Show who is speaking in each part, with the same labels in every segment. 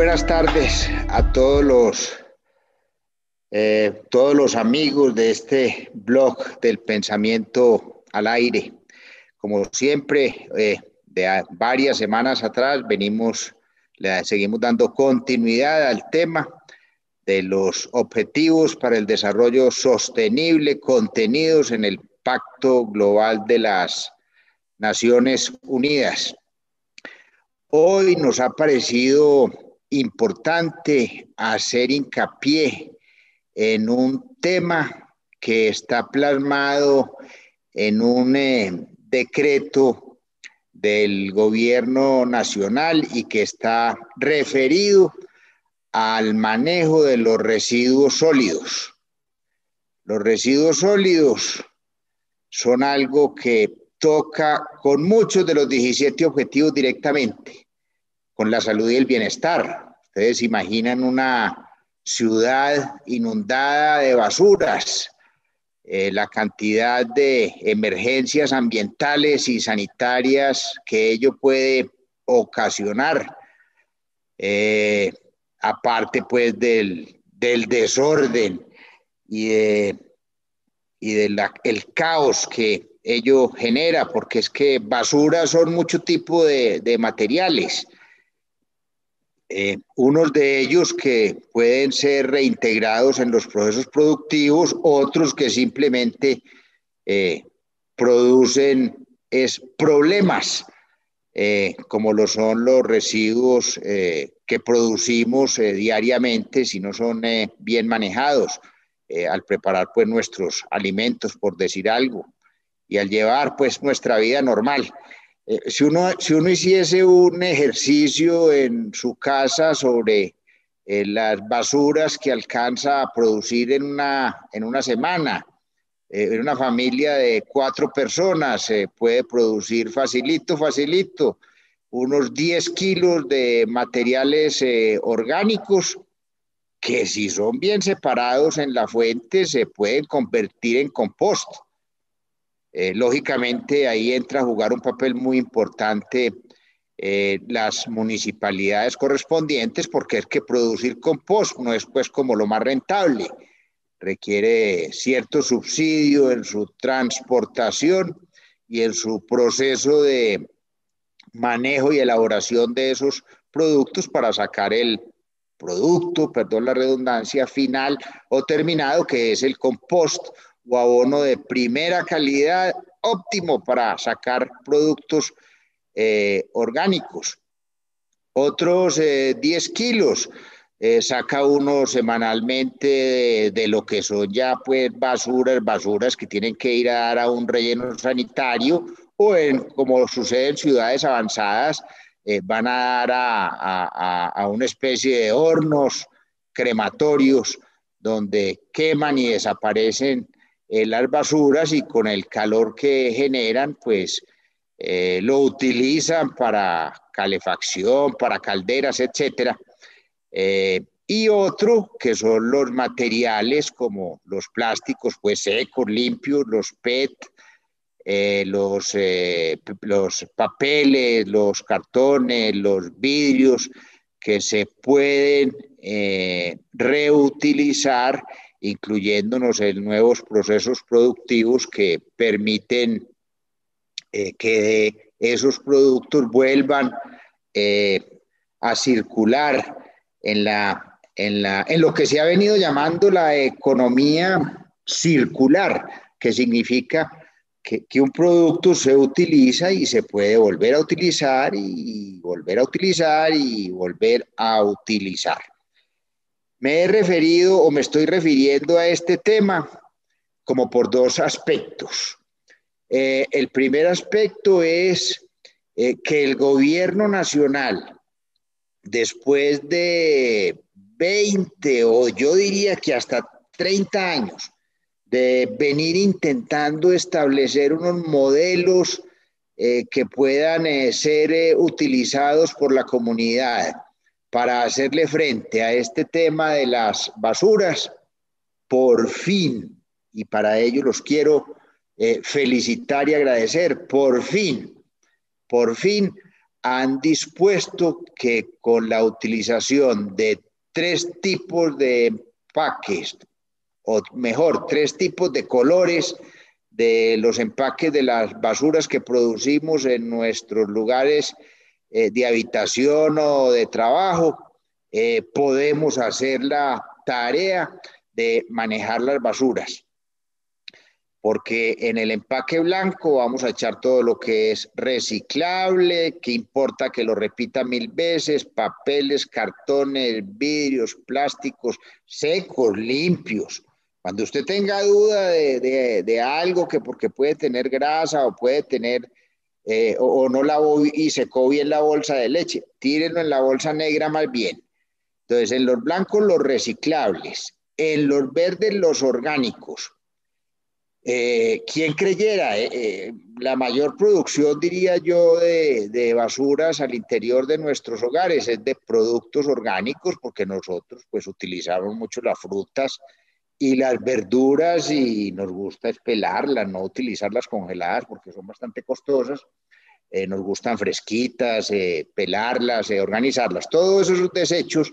Speaker 1: buenas tardes a todos los, eh, todos los amigos de este blog del pensamiento al aire. Como siempre, eh, de varias semanas atrás venimos, le seguimos dando continuidad al tema de los objetivos para el desarrollo sostenible contenidos en el Pacto Global de las Naciones Unidas. Hoy nos ha parecido importante hacer hincapié en un tema que está plasmado en un eh, decreto del gobierno nacional y que está referido al manejo de los residuos sólidos. Los residuos sólidos son algo que toca con muchos de los 17 objetivos directamente con la salud y el bienestar. Ustedes imaginan una ciudad inundada de basuras, eh, la cantidad de emergencias ambientales y sanitarias que ello puede ocasionar, eh, aparte pues del, desorden y, de, y del caos que ello genera, porque es que basuras son mucho tipo de, de materiales eh, unos de ellos que pueden ser reintegrados en los procesos productivos, otros que simplemente eh, producen es problemas, eh, como lo son los residuos que producimos diariamente si no son bien manejados al preparar pues nuestros alimentos, por decir algo, y al llevar pues nuestra vida normal. Eh, si, uno, si uno hiciese un ejercicio en su casa sobre eh, las basuras que alcanza a producir en una, en una semana, eh, en una familia de cuatro personas se puede producir facilito, facilito, unos 10 kilos de materiales orgánicos que si son bien separados en la fuente se pueden convertir en compost. Eh, lógicamente ahí entra a jugar un papel muy importante eh, las municipalidades correspondientes porque es que producir compost no es pues como lo más rentable, requiere cierto subsidio en su transportación y en su proceso de manejo y elaboración de esos productos para sacar el producto, perdón la redundancia, final o terminado, que es el compost o abono de primera calidad, óptimo para sacar productos eh, orgánicos. Otros 10 eh, kilos eh, saca uno semanalmente de, lo que son ya pues basuras, basuras que tienen que ir a dar a un relleno sanitario o en, como sucede en ciudades avanzadas, van a dar a, a una especie de hornos crematorios donde queman y desaparecen eh, las basuras y con el calor que generan, pues eh, lo utilizan para calefacción, para calderas, etcétera. Eh, y otro que son los materiales como los plásticos, pues secos, limpios, los PET, los, los papeles, los cartones, los vidrios que se pueden reutilizar incluyéndonos en nuevos procesos productivos que permiten eh, que esos productos vuelvan eh, a circular en, la, en, la, en lo que se ha venido llamando la economía circular, que significa que, que, un producto se utiliza y se puede volver a utilizar y volver a utilizar y volver a utilizar. Me he referido o me estoy refiriendo a este tema como por dos aspectos. Eh, el primer aspecto es eh, que el gobierno nacional, después de 20 o yo diría que hasta 30 años de venir intentando establecer unos modelos eh, que puedan ser utilizados por la comunidad, para hacerle frente a este tema de las basuras, por fin, y para ello los quiero eh, felicitar y agradecer, por fin, por fin han dispuesto que con la utilización de tres tipos de empaques, o mejor, tres tipos de colores de los empaques de las basuras que producimos en nuestros lugares eh, de habitación o de trabajo, eh, podemos hacer la tarea de manejar las basuras porque en el empaque blanco vamos a echar todo lo que es reciclable, que importa que lo repita mil veces, papeles, cartones, vidrios, plásticos, secos, limpios. Cuando usted tenga duda de, algo que porque puede tener grasa o puede tener eh, o, no lavó y secó bien la bolsa de leche, tírenlo en la bolsa negra más bien. Entonces, en los blancos los reciclables, en los verdes los orgánicos, eh, ¿Quién creyera? Eh, eh, la mayor producción, diría yo, de, basuras al interior de nuestros hogares es de productos orgánicos, porque nosotros pues utilizamos mucho las frutas y las verduras y nos gusta espelarlas, no utilizarlas congeladas porque son bastante costosas. nos gustan fresquitas, pelarlas, organizarlas. Todos esos desechos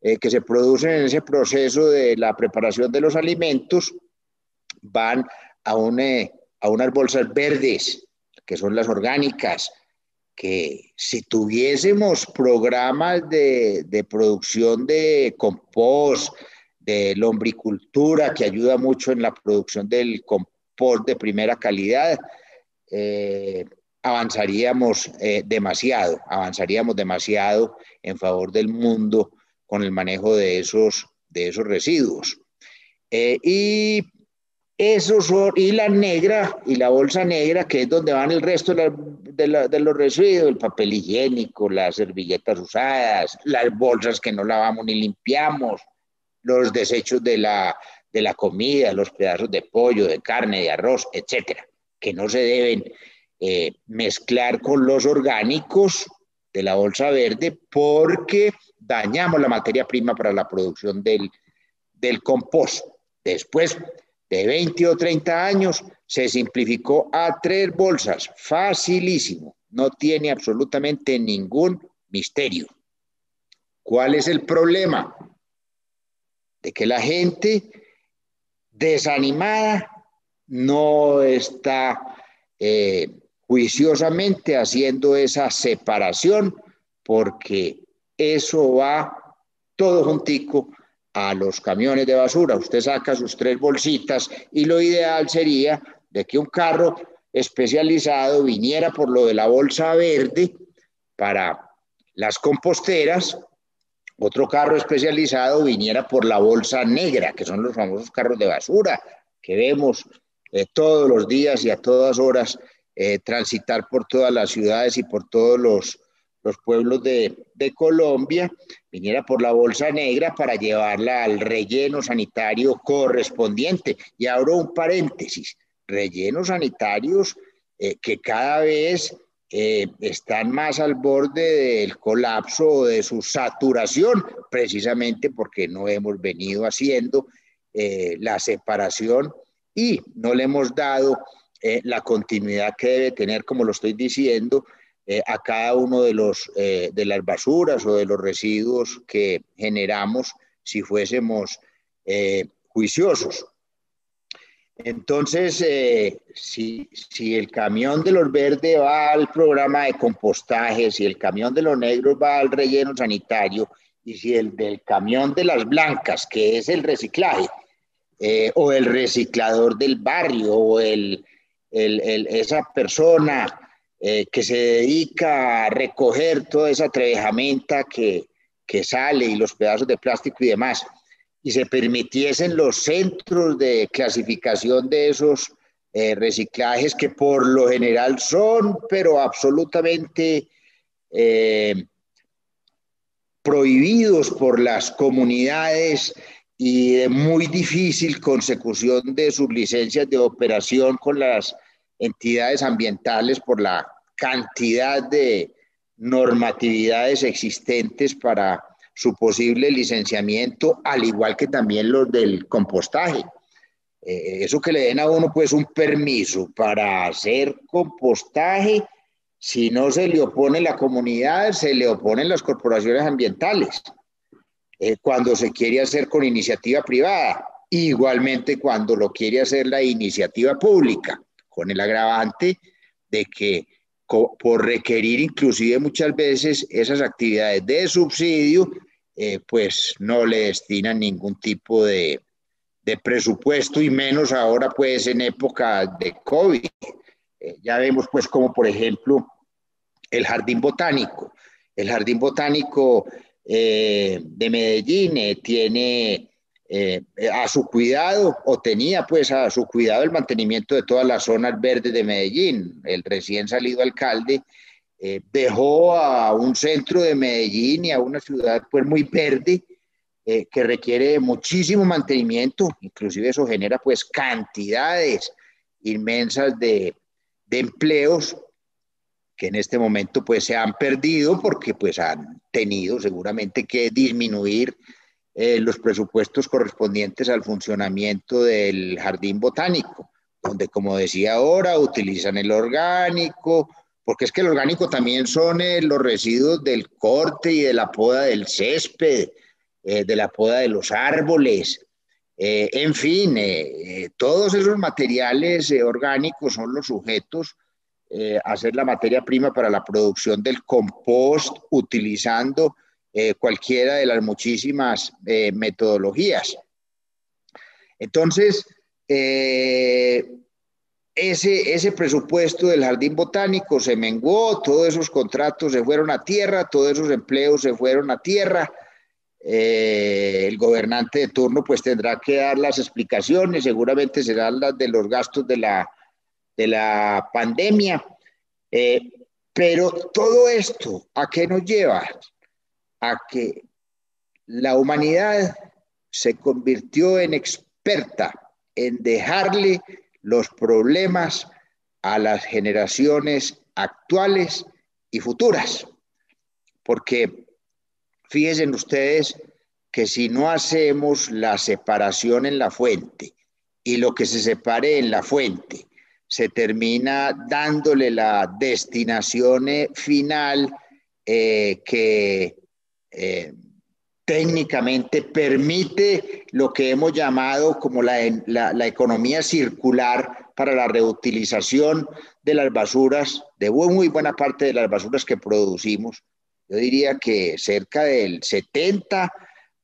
Speaker 1: que se producen en ese proceso de la preparación de los alimentos van a, a unas bolsas verdes, que son las orgánicas, que si tuviésemos programas de, de producción de compost, de lombricultura, que ayuda mucho en la producción del compost de primera calidad, eh, avanzaríamos eh, demasiado, avanzaríamos demasiado en favor del mundo con el manejo de esos, de esos residuos. Eh, y esos y la negra, y la bolsa negra, que es donde van el resto de, los residuos, el papel higiénico, las servilletas usadas, las bolsas que no lavamos ni limpiamos, los desechos de la, de la comida, los pedazos de pollo, de carne, de arroz, etcétera, que no se deben eh, mezclar con los orgánicos de la bolsa verde porque dañamos la materia prima para la producción del, del compost. Después, de 20 o 30 años se simplificó a tres bolsas, facilísimo, no tiene absolutamente ningún misterio. ¿Cuál es el problema? De que la gente desanimada no está eh, juiciosamente haciendo esa separación porque eso va todo juntico a los camiones de basura. Usted saca sus tres bolsitas y lo ideal sería de que un carro especializado viniera por lo de la bolsa verde para las composteras, otro carro especializado viniera por la bolsa negra, que son los famosos carros de basura que vemos eh, todos los días y a todas horas eh, transitar por todas las ciudades y por todos los los pueblos de, Colombia, viniera por la bolsa negra para llevarla al relleno sanitario correspondiente. Y abro un paréntesis, rellenos sanitarios eh, que cada vez eh, están más al borde del colapso o de su saturación, precisamente porque no hemos venido haciendo eh, la separación y no le hemos dado la continuidad que debe tener, como lo estoy diciendo, eh, a cada uno de, los, eh, de las basuras o de los residuos que generamos si fuésemos eh, juiciosos. Entonces, si, si, el camión de los verdes va al programa de compostaje, si el camión de los negros va al relleno sanitario y si el del camión de las blancas, que es el reciclaje, o el reciclador del barrio, o esa persona eh, que se dedica a recoger toda esa trevejamenta que sale y los pedazos de plástico y demás, y se permitiesen los centros de clasificación de esos eh, reciclajes que por lo general son, pero absolutamente eh, prohibidos por las comunidades y de muy difícil consecución de sus licencias de operación con las entidades ambientales por la cantidad de normatividades existentes para su posible licenciamiento, al igual que también los del compostaje. Eh, eso que le den a uno pues un permiso para hacer compostaje Si no se le opone la comunidad, se le oponen las corporaciones ambientales. Eh, cuando se quiere hacer con iniciativa privada, igualmente cuando lo quiere hacer la iniciativa pública, con el agravante de que por requerir inclusive muchas veces esas actividades de subsidio, eh, pues no le destinan ningún tipo de, de, presupuesto y menos ahora pues en época de COVID. Eh, ya vemos pues como por ejemplo el jardín botánico. El jardín botánico eh, de Medellín eh, tiene eh, a su cuidado o tenía pues a su cuidado el mantenimiento de todas las zonas verdes de Medellín. El recién salido alcalde dejó a un centro de Medellín y a una ciudad pues muy verde que requiere muchísimo mantenimiento, inclusive eso genera pues cantidades inmensas de, de empleos que en este momento pues se han perdido porque pues han tenido seguramente que disminuir eh, los presupuestos correspondientes al funcionamiento del jardín botánico, donde como decía ahora utilizan el orgánico, porque es que el orgánico también son eh, los residuos del corte y de la poda del césped, eh, de la poda de los árboles, en fin, todos esos materiales orgánicos son los sujetos eh, hacer la materia prima para la producción del compost utilizando eh, cualquiera de las muchísimas eh, metodologías. Entonces, ese, ese presupuesto del jardín botánico se menguó, todos esos contratos se fueron a tierra, todos esos empleos se fueron a tierra. el gobernante de turno pues tendrá que dar las explicaciones, seguramente serán las de los gastos de la, de la pandemia. Eh, pero todo esto, ¿a qué nos lleva? A que la humanidad se convirtió en experta en dejarle los problemas a las generaciones actuales y futuras. Porque fíjense ustedes que si no hacemos la separación en la fuente y lo que se separe en la fuente se termina dándole la destinación eh, final eh, que eh, técnicamente permite lo que hemos llamado como la, la, economía circular para la reutilización de las basuras, de muy buena parte de las basuras que producimos. Yo diría que cerca del 70,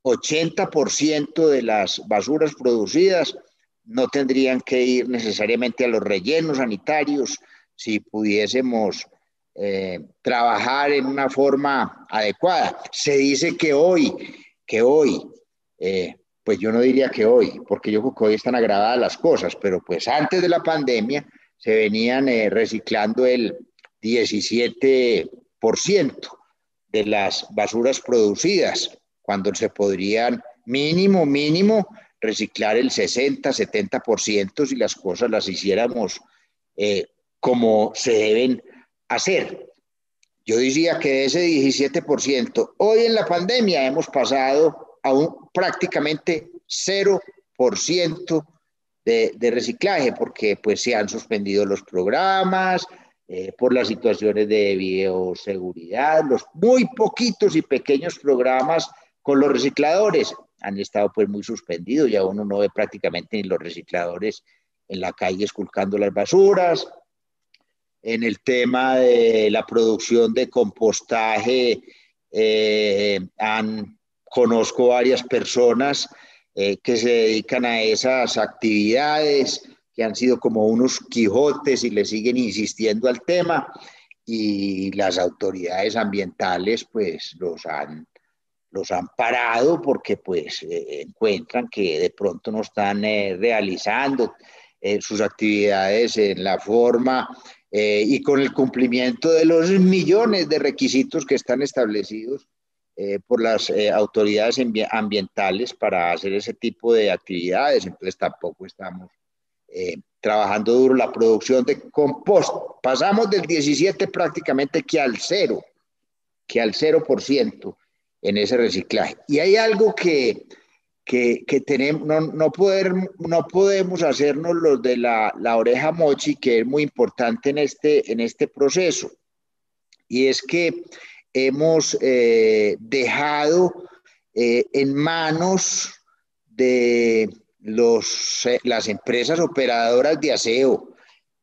Speaker 1: 80% de las basuras producidas no tendrían que ir necesariamente a los rellenos sanitarios si pudiésemos eh, trabajar en una forma adecuada. Se dice que hoy, que hoy, eh, pues yo no diría que hoy, porque yo creo que hoy están agravadas las cosas, pero pues antes de la pandemia se venían eh, reciclando el 17% de las basuras producidas, cuando se podrían mínimo, mínimo reciclar el 60, 70% si las cosas las hiciéramos como se deben hacer. Yo diría que ese 17%, hoy en la pandemia hemos pasado a un prácticamente 0% de, de reciclaje, porque pues se han suspendido los programas, eh, por las situaciones de bioseguridad, los muy poquitos y pequeños programas con los recicladores han estado pues muy suspendidos, ya uno no ve prácticamente ni los recicladores en la calle esculcando las basuras. En el tema de la producción de compostaje, eh, conozco varias personas eh, que se dedican a esas actividades, que han sido como unos quijotes y le siguen insistiendo al tema, y las autoridades ambientales pues los han los han parado porque pues eh, encuentran que de pronto no están eh, realizando eh, sus actividades en la forma y con el cumplimiento de los millones de requisitos que están establecidos por las autoridades ambientales para hacer ese tipo de actividades. Entonces tampoco estamos trabajando duro la producción de compost. Pasamos del 17 prácticamente que al cero, que al 0% en ese reciclaje. Y hay algo que, que, que tenemos, no, no, poder, no podemos hacernos los de la, la, oreja mochi, que es muy importante en este, en este proceso. y es que hemos eh, dejado eh, en manos de los, las empresas operadoras de aseo,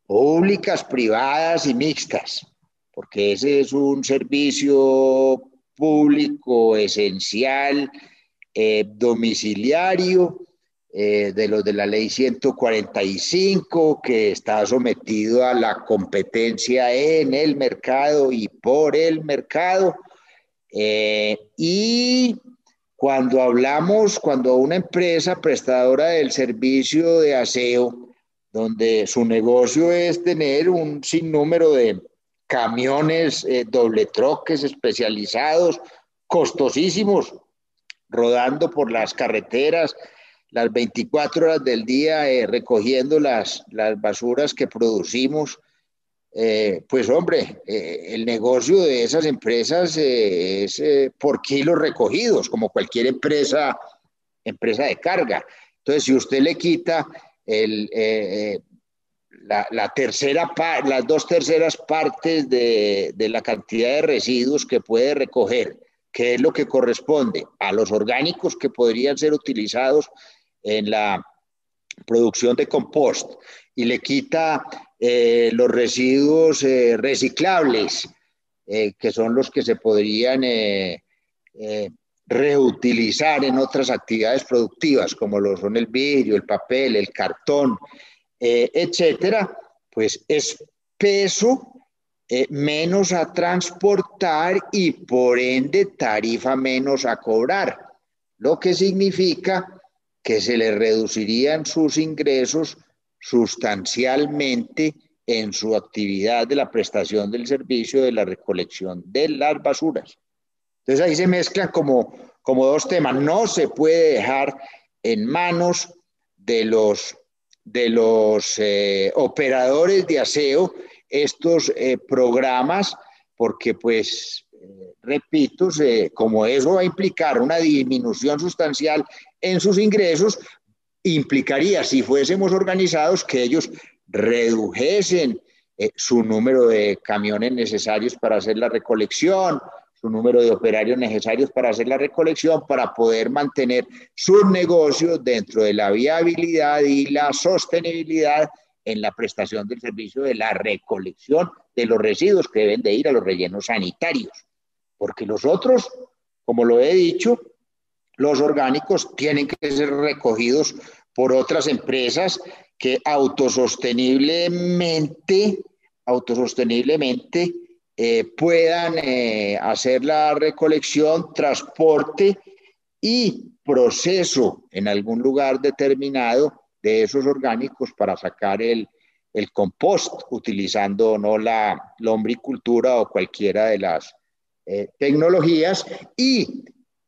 Speaker 1: públicas, privadas y mixtas, porque ese es un servicio público esencial, eh, domiciliario, eh, de los de la ley 145, que está sometido a la competencia en el mercado y por el mercado. Eh, y cuando hablamos, cuando una empresa prestadora del servicio de aseo, donde su negocio es tener un sinnúmero de camiones doble troques especializados, costosísimos, rodando por las carreteras las 24 horas del día eh, recogiendo las, las basuras que producimos, eh, pues hombre, el negocio de esas empresas es por kilos recogidos, como cualquier empresa, empresa de carga. Entonces, si usted le quita el, la, tercera las dos terceras partes de, de, la cantidad de residuos que puede recoger, que es lo que corresponde a los orgánicos que podrían ser utilizados en la producción de compost y le quita eh, los residuos eh, reciclables, eh, que son los que se podrían reutilizar en otras actividades productivas, como lo son el vidrio, el papel, el cartón, etcétera, pues es peso eh, menos a transportar y por ende tarifa menos a cobrar, lo que significa que se le reducirían sus ingresos sustancialmente en su actividad de la prestación del servicio de la recolección de las basuras. Entonces ahí se mezclan como, como dos temas. No se puede dejar en manos de los de los eh, operadores de aseo estos eh, programas, porque pues, eh, repito, como eso va a implicar una disminución sustancial en sus ingresos, implicaría, si fuésemos organizados, que ellos redujesen su número de camiones necesarios para hacer la recolección, su número de operarios necesarios para hacer la recolección, para poder mantener sus negocios dentro de la viabilidad y la sostenibilidad en la prestación del servicio de la recolección de los residuos que deben de ir a los rellenos sanitarios. Porque los otros, como lo he dicho, los orgánicos tienen que ser recogidos por otras empresas que autososteniblemente, autososteniblemente eh, puedan eh, hacer la recolección, transporte y proceso en algún lugar determinado de esos orgánicos para sacar el, el compost, utilizando no la lombricultura o cualquiera de las eh, tecnologías. Y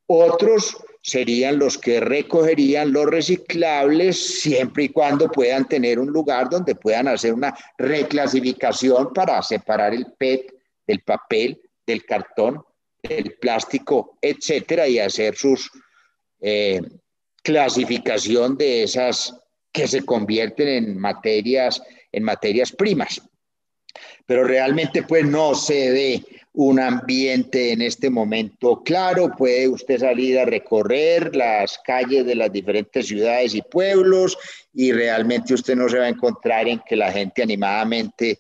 Speaker 1: otros serían los que recogerían los reciclables siempre y cuando puedan tener un lugar donde puedan hacer una reclasificación para separar el PET del papel, del cartón, del plástico, etcétera, y hacer sus eh, clasificación de esas que se convierten en materias, en materias primas. Pero realmente pues no se ve un ambiente en este momento claro, puede usted salir a recorrer las calles de las diferentes ciudades y pueblos y realmente usted no se va a encontrar en que la gente animadamente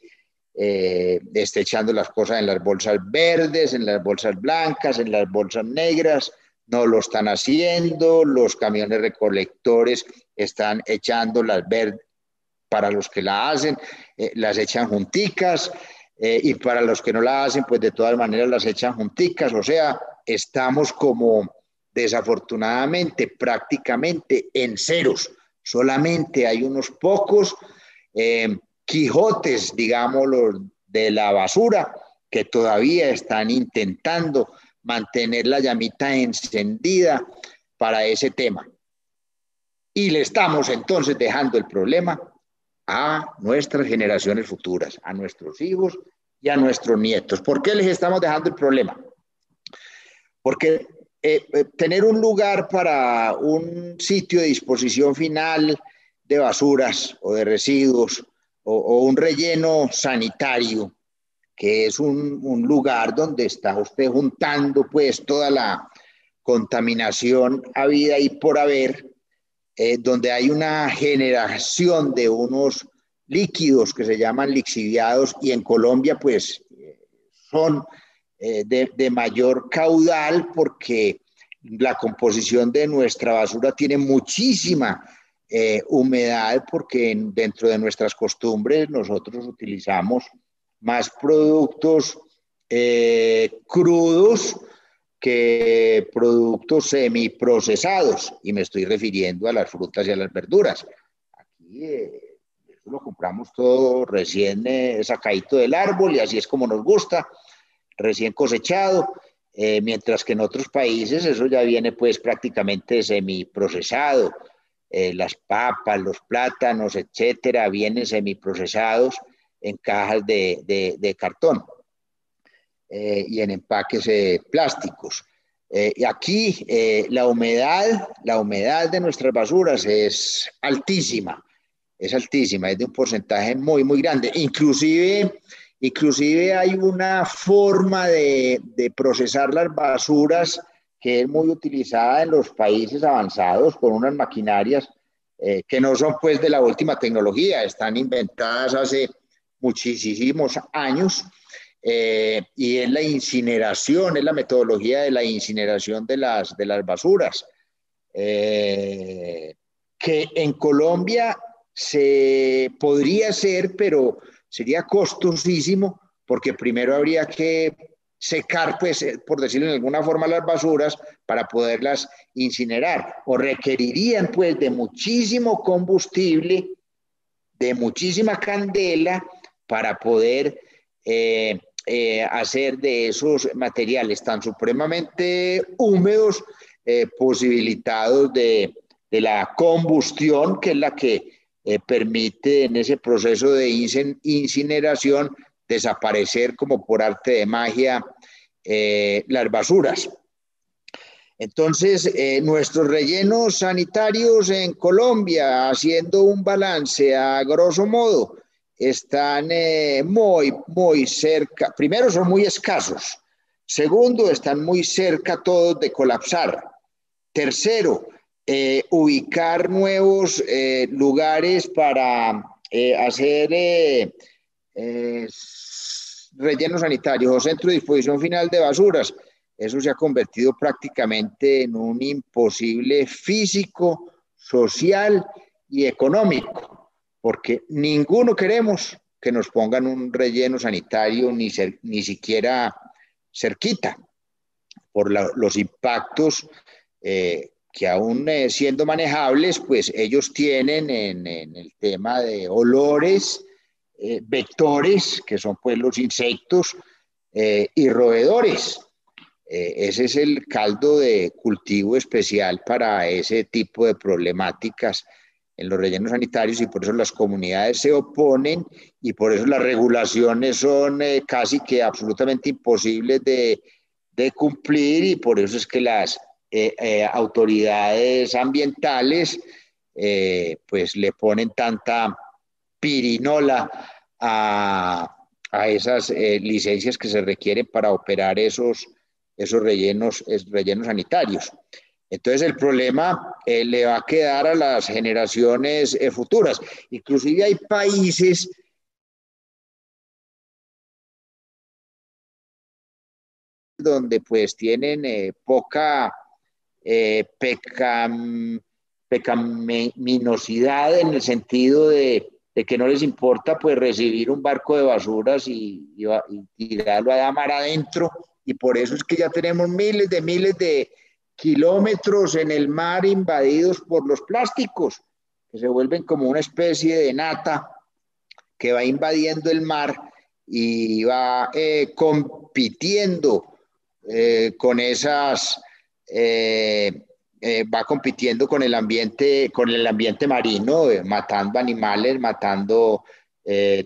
Speaker 1: eh, esté echando las cosas en las bolsas verdes, en las bolsas blancas, en las bolsas negras, no lo están haciendo, los camiones recolectores están echando las verdes, para los que la hacen, eh, las echan junticas, eh, y para los que no la hacen, pues de todas maneras las echan junticas, o sea, estamos como desafortunadamente prácticamente en ceros, solamente hay unos pocos. Eh, Quijotes, digámoslo, de la basura, que todavía están intentando mantener la llamita encendida para ese tema. Y le estamos entonces dejando el problema a nuestras generaciones futuras, a nuestros hijos y a nuestros nietos. ¿Por qué les estamos dejando el problema? Porque eh, eh, tener un lugar para un sitio de disposición final de basuras o de residuos o, un relleno sanitario que es un, lugar donde está usted juntando pues toda la contaminación habida y por haber, eh, donde hay una generación de unos líquidos que se llaman lixiviados y en Colombia pues son eh, de, mayor caudal porque la composición de nuestra basura tiene muchísima eh, humedad porque dentro de nuestras costumbres nosotros utilizamos más productos eh, crudos que productos semiprocesados y me estoy refiriendo a las frutas y a las verduras. Aquí lo compramos todo recién sacadito del árbol y así es como nos gusta recién cosechado, eh, mientras que en otros países eso ya viene pues prácticamente semiprocesado. Eh, las papas, los plátanos, etcétera, vienen semiprocesados en cajas de, cartón eh, y en empaques plásticos. y aquí la humedad, la humedad de nuestras basuras es altísima, es altísima, es de un porcentaje muy, muy grande. Inclusive Inclusive hay una forma de, procesar las basuras que es muy utilizada en los países avanzados con unas maquinarias eh, que no son pues de la última tecnología, están inventadas hace muchísimos años eh, y es la incineración, es la metodología de la incineración de las, de las basuras, eh, que en Colombia se podría hacer, pero sería costosísimo porque primero habría que secar, pues, eh, por decirlo de alguna forma, las basuras para poderlas incinerar o requerirían, pues, de muchísimo combustible, de muchísima candela para poder eh, eh, hacer de esos materiales tan supremamente húmedos, posibilitados de, la combustión, que es la que eh, permite en ese proceso de incineración desaparecer como por arte de magia eh, las basuras. Entonces, eh, nuestros rellenos sanitarios en Colombia, haciendo un balance a grosso modo, están muy, muy cerca. Primero, son muy escasos. Segundo, están muy cerca todos de colapsar. Tercero, eh, ubicar nuevos eh, lugares para eh, hacer rellenos sanitarios o centro de disposición final de basuras. Eso se ha convertido prácticamente en un imposible físico, social y económico, porque ninguno queremos que nos pongan un relleno sanitario ni, ni siquiera cerquita por los impactos que aún eh, siendo manejables, pues ellos tienen en, el tema de olores, eh, vectores, que son pues los insectos, eh, y roedores. ese es el caldo de cultivo especial para ese tipo de problemáticas en los rellenos sanitarios y por eso las comunidades se oponen y por eso las regulaciones son casi que absolutamente imposibles de, cumplir y por eso es que las eh, eh, autoridades ambientales eh, pues le ponen tanta pirinola a, esas licencias que se requieren para operar esos, esos rellenos, rellenos sanitarios. Entonces el problema le va a quedar a las generaciones futuras. Inclusive hay países donde pues tienen poca eh, pecaminosidad en el sentido de, que no les importa pues recibir un barco de basuras y, tirarlo a mar adentro y por eso es que ya tenemos miles de miles de kilómetros en el mar invadidos por los plásticos que se vuelven como una especie de nata que va invadiendo el mar y va eh, compitiendo eh, con esas eh, va compitiendo con el ambiente, con el ambiente marino, matando animales, matando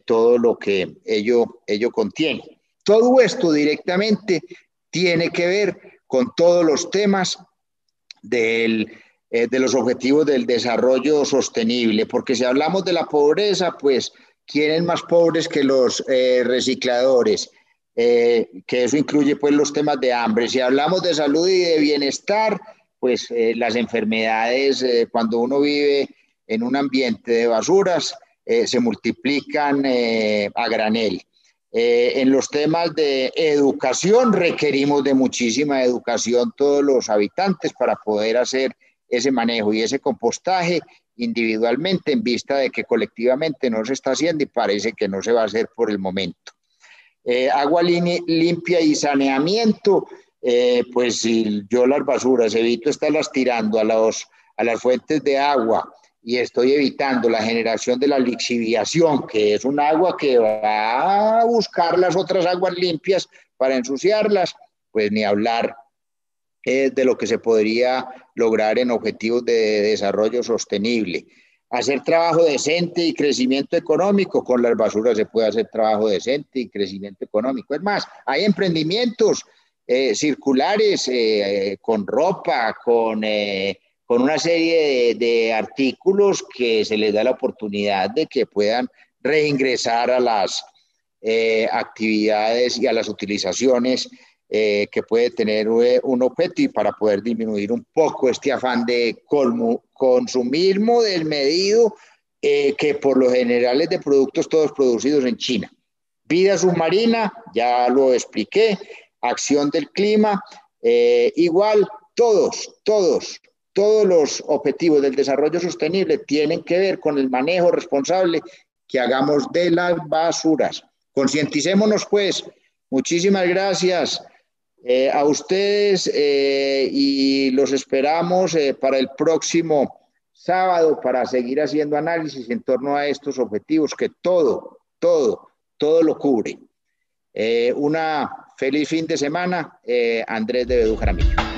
Speaker 1: todo lo que ello, ello contiene. Todo esto directamente tiene que ver con todos los temas del, de los objetivos del desarrollo sostenible, porque si hablamos de la pobreza, pues ¿quiénes más pobres que los eh, recicladores? Eh, que eso incluye pues los temas de hambre. Si hablamos de salud y de bienestar, pues las enfermedades, cuando uno vive en un ambiente de basuras, se multiplican a granel. En los temas de educación requerimos de muchísima educación todos los habitantes para poder hacer ese manejo y ese compostaje individualmente en vista de que colectivamente no se está haciendo y parece que no se va a hacer por el momento. Eh, agua limpia y saneamiento, eh, pues si yo las basuras evito estarlas tirando a, los, a las fuentes de agua y estoy evitando la generación de la lixiviación, que es un agua que va a buscar las otras aguas limpias para ensuciarlas, pues ni hablar de lo que se podría lograr en objetivos de desarrollo sostenible. Hacer trabajo decente y crecimiento económico. Con las basuras se puede hacer trabajo decente y crecimiento económico. Es más, hay emprendimientos eh, circulares eh, con ropa, con, eh, con una serie de, artículos que se les da la oportunidad de que puedan reingresar a las actividades y a las utilizaciones eh, que puede tener eh, un objetivo para poder disminuir un poco este afán de consumismo del medido eh, que por lo general es de productos todos producidos en China. Vida submarina, ya lo expliqué, acción del clima, igual todos, todos, todos los objetivos del desarrollo sostenible tienen que ver con el manejo responsable que hagamos de las basuras. Concienticémonos pues. Muchísimas gracias. Eh, a ustedes eh, y los esperamos eh, para el próximo sábado para seguir haciendo análisis en torno a estos objetivos que todo, todo, todo lo cubre. una feliz fin de semana, Andrés de Jaramillo.